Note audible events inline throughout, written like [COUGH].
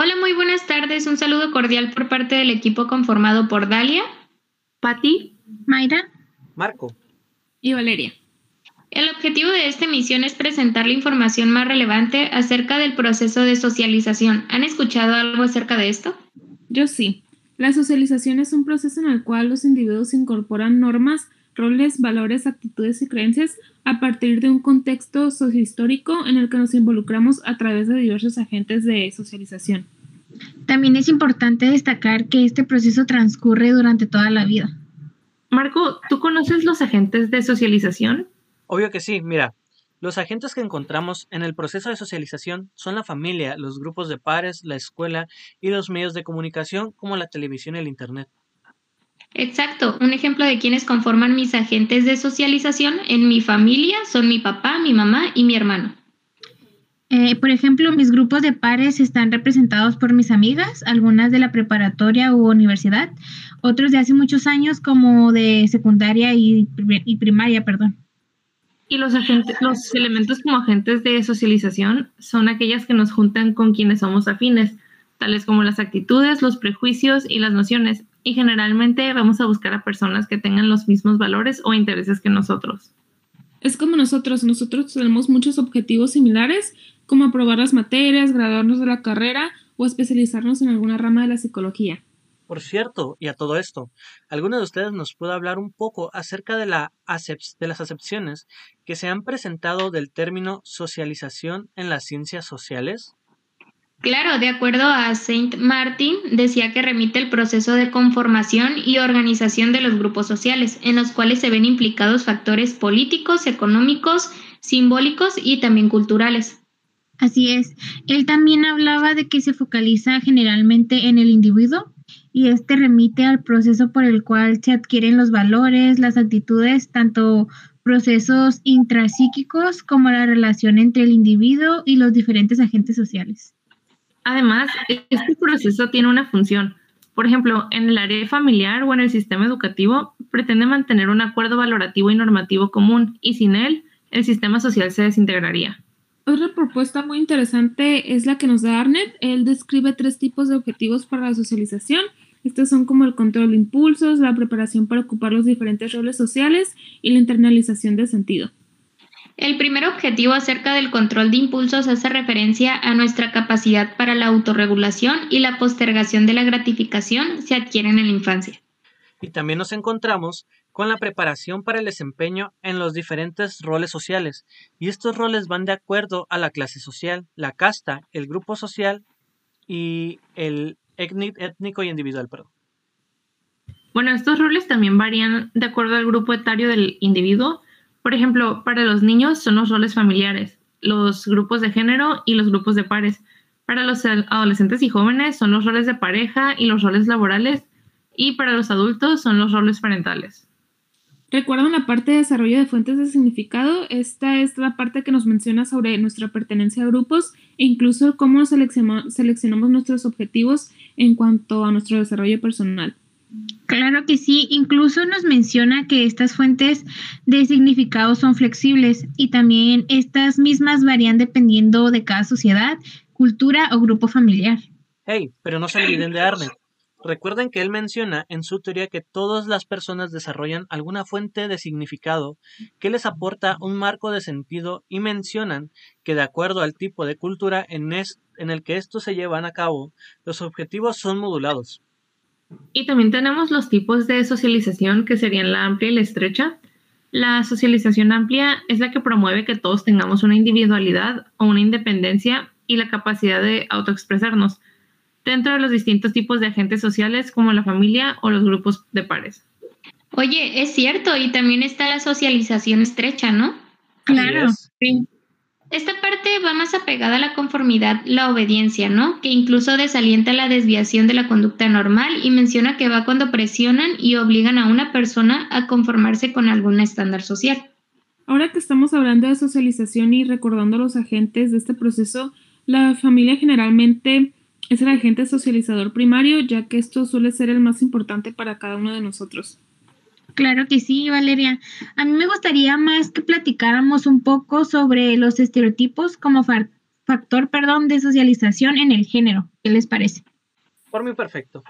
Hola, muy buenas tardes. Un saludo cordial por parte del equipo conformado por Dalia, Patti, Mayra, Marco y Valeria. El objetivo de esta emisión es presentar la información más relevante acerca del proceso de socialización. ¿Han escuchado algo acerca de esto? Yo sí. La socialización es un proceso en el cual los individuos incorporan normas, roles, valores, actitudes y creencias a partir de un contexto sociohistórico en el que nos involucramos a través de diversos agentes de socialización. También es importante destacar que este proceso transcurre durante toda la vida. Marco, ¿tú conoces los agentes de socialización? Obvio que sí, mira, los agentes que encontramos en el proceso de socialización son la familia, los grupos de pares, la escuela y los medios de comunicación como la televisión y el Internet. Exacto, un ejemplo de quienes conforman mis agentes de socialización en mi familia son mi papá, mi mamá y mi hermano. Eh, por ejemplo, mis grupos de pares están representados por mis amigas, algunas de la preparatoria u universidad, otros de hace muchos años como de secundaria y, y primaria, perdón. Y los, agentes, los elementos como agentes de socialización son aquellas que nos juntan con quienes somos afines, tales como las actitudes, los prejuicios y las nociones. Y generalmente vamos a buscar a personas que tengan los mismos valores o intereses que nosotros. Es como nosotros, nosotros tenemos muchos objetivos similares, como aprobar las materias, graduarnos de la carrera o especializarnos en alguna rama de la psicología. Por cierto, y a todo esto, ¿alguno de ustedes nos puede hablar un poco acerca de, la de las acepciones que se han presentado del término socialización en las ciencias sociales? Claro, de acuerdo a Saint Martin, decía que remite el proceso de conformación y organización de los grupos sociales, en los cuales se ven implicados factores políticos, económicos, simbólicos y también culturales. Así es. Él también hablaba de que se focaliza generalmente en el individuo y este remite al proceso por el cual se adquieren los valores, las actitudes, tanto procesos intrapsíquicos como la relación entre el individuo y los diferentes agentes sociales. Además, este proceso tiene una función. Por ejemplo, en el área familiar o en el sistema educativo, pretende mantener un acuerdo valorativo y normativo común, y sin él, el sistema social se desintegraría. Otra propuesta muy interesante es la que nos da Arnett. Él describe tres tipos de objetivos para la socialización. Estos son como el control de impulsos, la preparación para ocupar los diferentes roles sociales y la internalización de sentido. El primer objetivo acerca del control de impulsos hace referencia a nuestra capacidad para la autorregulación y la postergación de la gratificación se adquieren en la infancia. Y también nos encontramos con la preparación para el desempeño en los diferentes roles sociales, y estos roles van de acuerdo a la clase social, la casta, el grupo social y el étnico y individual. Perdón. Bueno, estos roles también varían de acuerdo al grupo etario del individuo. Por ejemplo, para los niños son los roles familiares, los grupos de género y los grupos de pares. Para los adolescentes y jóvenes son los roles de pareja y los roles laborales. Y para los adultos son los roles parentales. ¿Recuerdan la parte de desarrollo de fuentes de significado? Esta es la parte que nos menciona sobre nuestra pertenencia a grupos e incluso cómo seleccionamos nuestros objetivos en cuanto a nuestro desarrollo personal. Claro que sí, incluso nos menciona que estas fuentes de significado son flexibles y también estas mismas varían dependiendo de cada sociedad, cultura o grupo familiar. Hey, pero no se olviden de Arne. Recuerden que él menciona en su teoría que todas las personas desarrollan alguna fuente de significado que les aporta un marco de sentido y mencionan que de acuerdo al tipo de cultura en, el que estos se llevan a cabo, los objetivos son modulados. Y también tenemos los tipos de socialización que serían la amplia y la estrecha. La socialización amplia es la que promueve que todos tengamos una individualidad o una independencia y la capacidad de autoexpresarnos dentro de los distintos tipos de agentes sociales como la familia o los grupos de pares. Oye, es cierto, y también está la socialización estrecha, ¿no? Claro, sí. Esta parte va más apegada a la conformidad, la obediencia, ¿no? Que incluso desalienta la desviación de la conducta normal y menciona que va cuando presionan y obligan a una persona a conformarse con algún estándar social. Ahora que estamos hablando de socialización y recordando los agentes de este proceso, la familia generalmente es el agente socializador primario, ya que esto suele ser el más importante para cada uno de nosotros. Claro que sí, Valeria. A mí me gustaría más que platicáramos un poco sobre los estereotipos como factor, perdón, de socialización en el género. ¿Qué les parece? Por mí perfecto.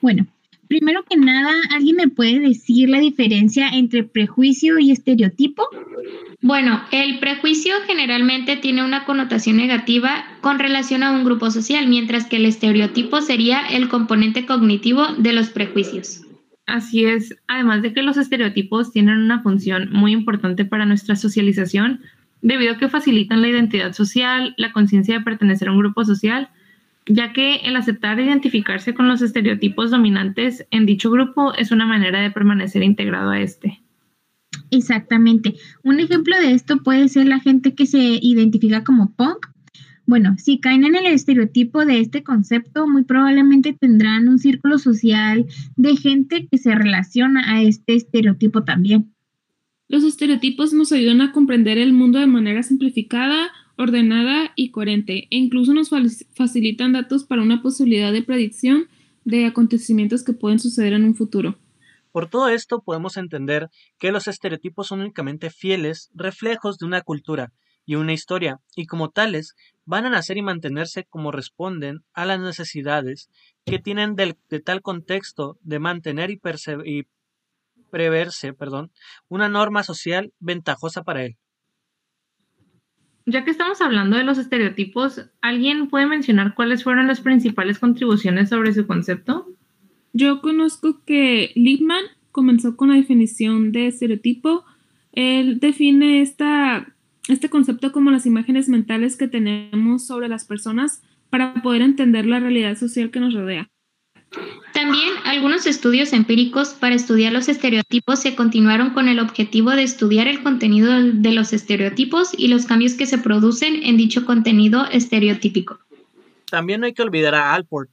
Bueno, primero que nada, ¿alguien me puede decir la diferencia entre prejuicio y estereotipo? Bueno, el prejuicio generalmente tiene una connotación negativa con relación a un grupo social, mientras que el estereotipo sería el componente cognitivo de los prejuicios. Así es, además de que los estereotipos tienen una función muy importante para nuestra socialización, debido a que facilitan la identidad social, la conciencia de pertenecer a un grupo social, ya que el aceptar e identificarse con los estereotipos dominantes en dicho grupo es una manera de permanecer integrado a este. Exactamente. Un ejemplo de esto puede ser la gente que se identifica como punk. Bueno, si caen en el estereotipo de este concepto, muy probablemente tendrán un círculo social de gente que se relaciona a este estereotipo también. Los estereotipos nos ayudan a comprender el mundo de manera simplificada, ordenada y coherente, e incluso nos facilitan datos para una posibilidad de predicción de acontecimientos que pueden suceder en un futuro. Por todo esto podemos entender que los estereotipos son únicamente fieles reflejos de una cultura y una historia, y como tales van a nacer y mantenerse como responden a las necesidades que tienen de tal contexto de mantener y, y preverse perdón, una norma social ventajosa para él. Ya que estamos hablando de los estereotipos, ¿alguien puede mencionar cuáles fueron las principales contribuciones sobre su concepto? Yo conozco que Liebman comenzó con la definición de estereotipo. Él define esta, este concepto como las imágenes mentales que tenemos sobre las personas para poder entender la realidad social que nos rodea. También algunos estudios empíricos para estudiar los estereotipos se continuaron con el objetivo de estudiar el contenido de los estereotipos y los cambios que se producen en dicho contenido estereotípico. También no hay que olvidar a Alport,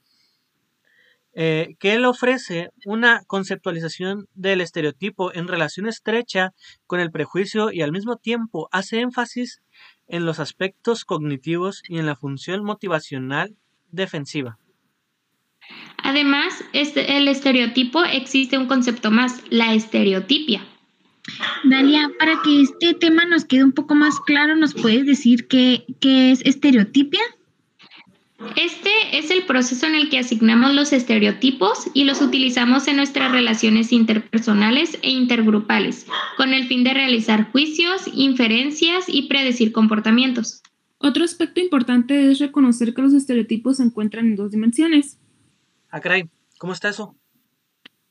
eh, que él ofrece una conceptualización del estereotipo en relación estrecha con el prejuicio y al mismo tiempo hace énfasis en los aspectos cognitivos y en la función motivacional defensiva. Además, este, el estereotipo existe un concepto más, la estereotipia. Dalia, para que este tema nos quede un poco más claro, ¿nos puedes decir qué, qué es estereotipia? Es el proceso en el que asignamos los estereotipos y los utilizamos en nuestras relaciones interpersonales e intergrupales, con el fin de realizar juicios, inferencias y predecir comportamientos. Otro aspecto importante es reconocer que los estereotipos se encuentran en dos dimensiones. Ah, caray, ¿cómo está eso?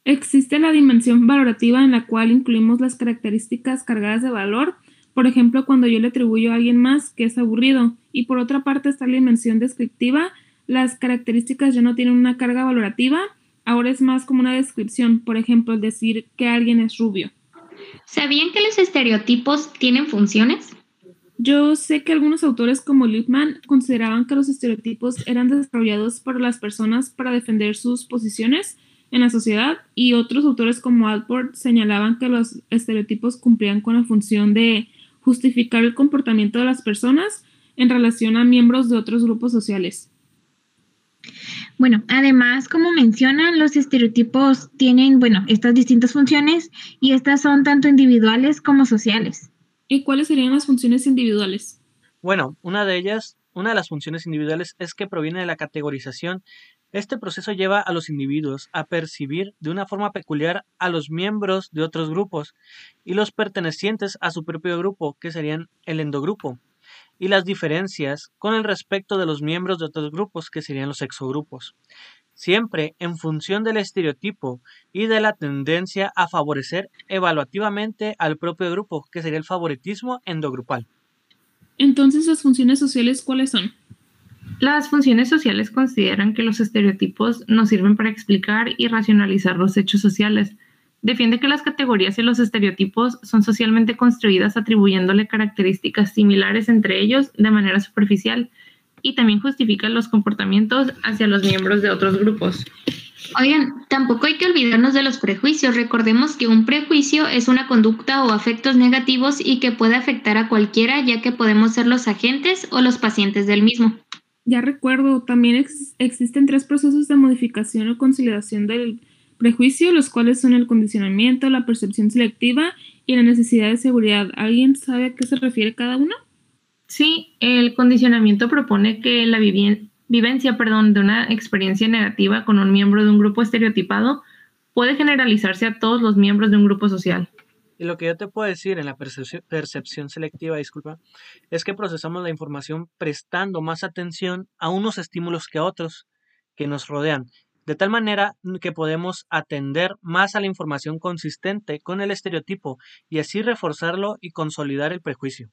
Existe la dimensión valorativa en la cual incluimos las características cargadas de valor, por ejemplo, cuando yo le atribuyo a alguien más que es aburrido, y por otra parte está la dimensión descriptiva, las características ya no tienen una carga valorativa, ahora es más como una descripción, por ejemplo, decir que alguien es rubio. ¿Sabían que los estereotipos tienen funciones? Yo sé que algunos autores como Lippmann consideraban que los estereotipos eran desarrollados por las personas para defender sus posiciones en la sociedad y otros autores como Alport señalaban que los estereotipos cumplían con la función de justificar el comportamiento de las personas en relación a miembros de otros grupos sociales. Bueno, además, como mencionan, los estereotipos tienen, bueno, estas distintas funciones y estas son tanto individuales como sociales. ¿Y cuáles serían las funciones individuales? Bueno, una de ellas, una de las funciones individuales es que proviene de la categorización. Este proceso lleva a los individuos a percibir de una forma peculiar a los miembros de otros grupos y los pertenecientes a su propio grupo, que serían el endogrupo, y las diferencias con el respecto de los miembros de otros grupos, que serían los exogrupos siempre en función del estereotipo y de la tendencia a favorecer evaluativamente al propio grupo, que sería el favoritismo endogrupal. Entonces, ¿las funciones sociales cuáles son? Las funciones sociales consideran que los estereotipos nos sirven para explicar y racionalizar los hechos sociales. Defiende que las categorías y los estereotipos son socialmente construidas atribuyéndole características similares entre ellos de manera superficial y también justifica los comportamientos hacia los miembros de otros grupos. Oigan, tampoco hay que olvidarnos de los prejuicios. Recordemos que un prejuicio es una conducta o afectos negativos y que puede afectar a cualquiera, ya que podemos ser los agentes o los pacientes del mismo. Ya recuerdo, también existen tres procesos de modificación o consolidación del prejuicio, los cuales son el condicionamiento, la percepción selectiva y la necesidad de seguridad. ¿Alguien sabe a qué se refiere cada uno? Sí, el condicionamiento propone que la vivencia perdón, de una experiencia negativa con un miembro de un grupo estereotipado puede generalizarse a todos los miembros de un grupo social. Y lo que yo te puedo decir en la percepción selectiva, disculpa, es que procesamos la información prestando más atención a unos estímulos que a otros que nos rodean, de tal manera que podemos atender más a la información consistente con el estereotipo y así reforzarlo y consolidar el prejuicio.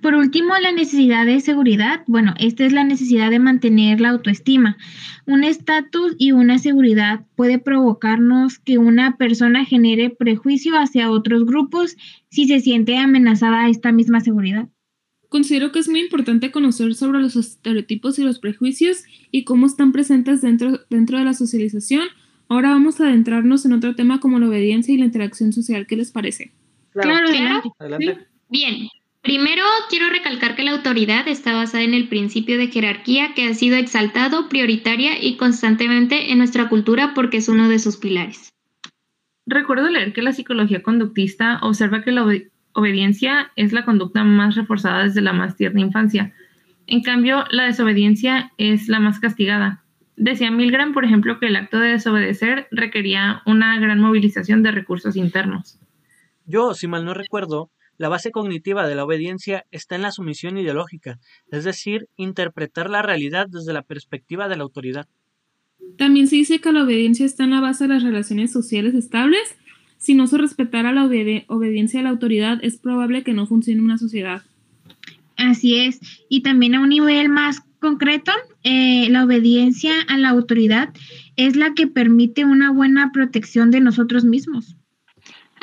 Por último, la necesidad de seguridad. Bueno, esta es la necesidad de mantener la autoestima. Un estatus y una seguridad puede provocarnos que una persona genere prejuicio hacia otros grupos si se siente amenazada a esta misma seguridad. Considero que es muy importante conocer sobre los estereotipos y los prejuicios y cómo están presentes dentro, dentro de la socialización. Ahora vamos a adentrarnos en otro tema como la obediencia y la interacción social. ¿Qué les parece? Claro, adelante. Bien, Primero, quiero recalcar que la autoridad está basada en el principio de jerarquía que ha sido exaltado, prioritaria y constantemente en nuestra cultura porque es uno de sus pilares. Recuerdo leer que la psicología conductista observa que la obediencia es la conducta más reforzada desde la más tierna infancia. En cambio, la desobediencia es la más castigada. Decía Milgram, por ejemplo, que el acto de desobedecer requería una gran movilización de recursos internos. Yo, si mal no recuerdo, la base cognitiva de la obediencia está en la sumisión ideológica, es decir, interpretar la realidad desde la perspectiva de la autoridad. También se dice que la obediencia está en la base de las relaciones sociales estables. Si no se respetara la obediencia a la autoridad, es probable que no funcione una sociedad. Así es. Y también a un nivel más concreto, eh, la obediencia a la autoridad es la que permite una buena protección de nosotros mismos.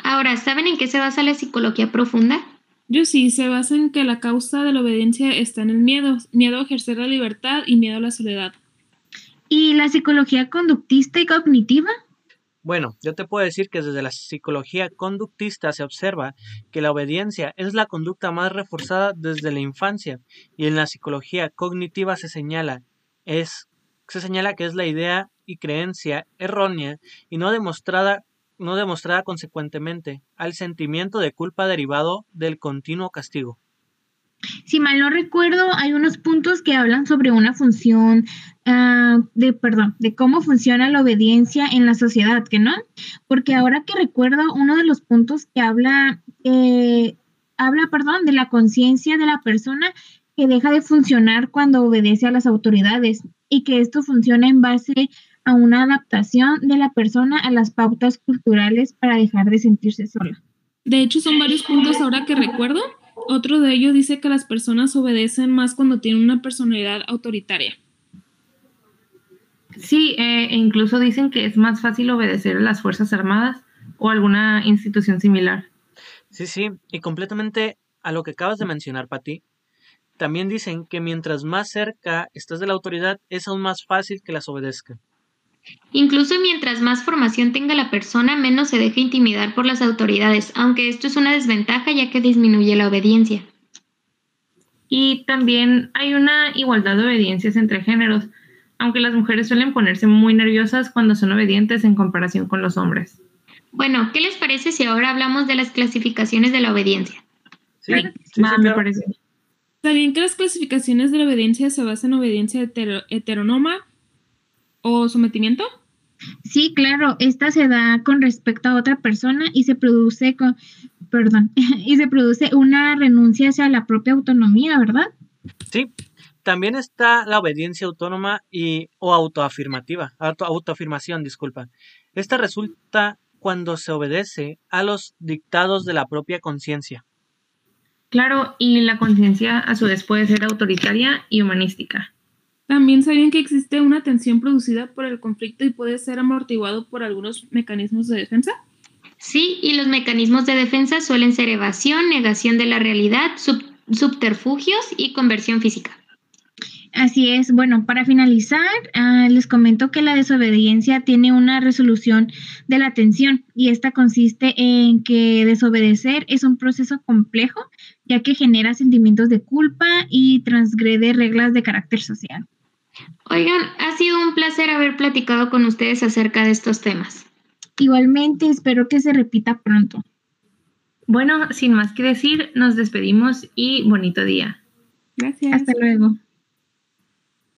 Ahora, ¿saben en qué se basa la psicología profunda? Yo sí, se basa en que la causa de la obediencia está en el miedo, miedo a ejercer la libertad y miedo a la soledad. ¿Y la psicología conductista y cognitiva? Bueno, yo te puedo decir que desde la psicología conductista se observa que la obediencia es la conducta más reforzada desde la infancia y en la psicología cognitiva se señala es se señala que es la idea y creencia errónea y no demostrada no demostrada consecuentemente al sentimiento de culpa derivado del continuo castigo. Si mal no recuerdo, hay unos puntos que hablan sobre una función ah, de, perdón, de cómo funciona la obediencia en la sociedad, ¿que no? Porque ahora que recuerdo, uno de los puntos que habla, eh, habla, perdón, de la conciencia de la persona que deja de funcionar cuando obedece a las autoridades y que esto funciona en base a una adaptación de la persona a las pautas culturales para dejar de sentirse sola. De hecho, son varios puntos ahora que recuerdo. Otro de ellos dice que las personas obedecen más cuando tienen una personalidad autoritaria. Sí, eh, e incluso dicen que es más fácil obedecer a las Fuerzas Armadas o alguna institución similar. Sí, sí, y completamente a lo que acabas de mencionar, Pati. También dicen que mientras más cerca estás de la autoridad, es aún más fácil que las obedezca. Incluso mientras más formación tenga la persona, menos se deja intimidar por las autoridades, aunque esto es una desventaja ya que disminuye la obediencia. Y también hay una igualdad de obediencias entre géneros, aunque las mujeres suelen ponerse muy nerviosas cuando son obedientes en comparación con los hombres. Bueno, ¿qué les parece si ahora hablamos de las clasificaciones de la obediencia? Sí, me parece. También que las clasificaciones de la obediencia se basan en obediencia heteronoma, o sometimiento? Sí, claro, esta se da con respecto a otra persona y se produce con, perdón, [LAUGHS] y se produce una renuncia hacia la propia autonomía, ¿verdad? Sí, también está la obediencia autónoma y o autoafirmativa, auto, autoafirmación, disculpa. Esta resulta cuando se obedece a los dictados de la propia conciencia. Claro, y la conciencia a su vez puede ser autoritaria y humanística. También sabían que existe una tensión producida por el conflicto y puede ser amortiguado por algunos mecanismos de defensa. Sí, y los mecanismos de defensa suelen ser evasión, negación de la realidad, subterfugios y conversión física. Así es. Bueno, para finalizar, ah, les comento que la desobediencia tiene una resolución de la tensión y esta consiste en que desobedecer es un proceso complejo ya que genera sentimientos de culpa y transgrede reglas de carácter social. Oigan, ha sido un placer haber platicado con ustedes acerca de estos temas. Igualmente, espero que se repita pronto. Bueno, sin más que decir, nos despedimos y bonito día. Gracias. Hasta luego.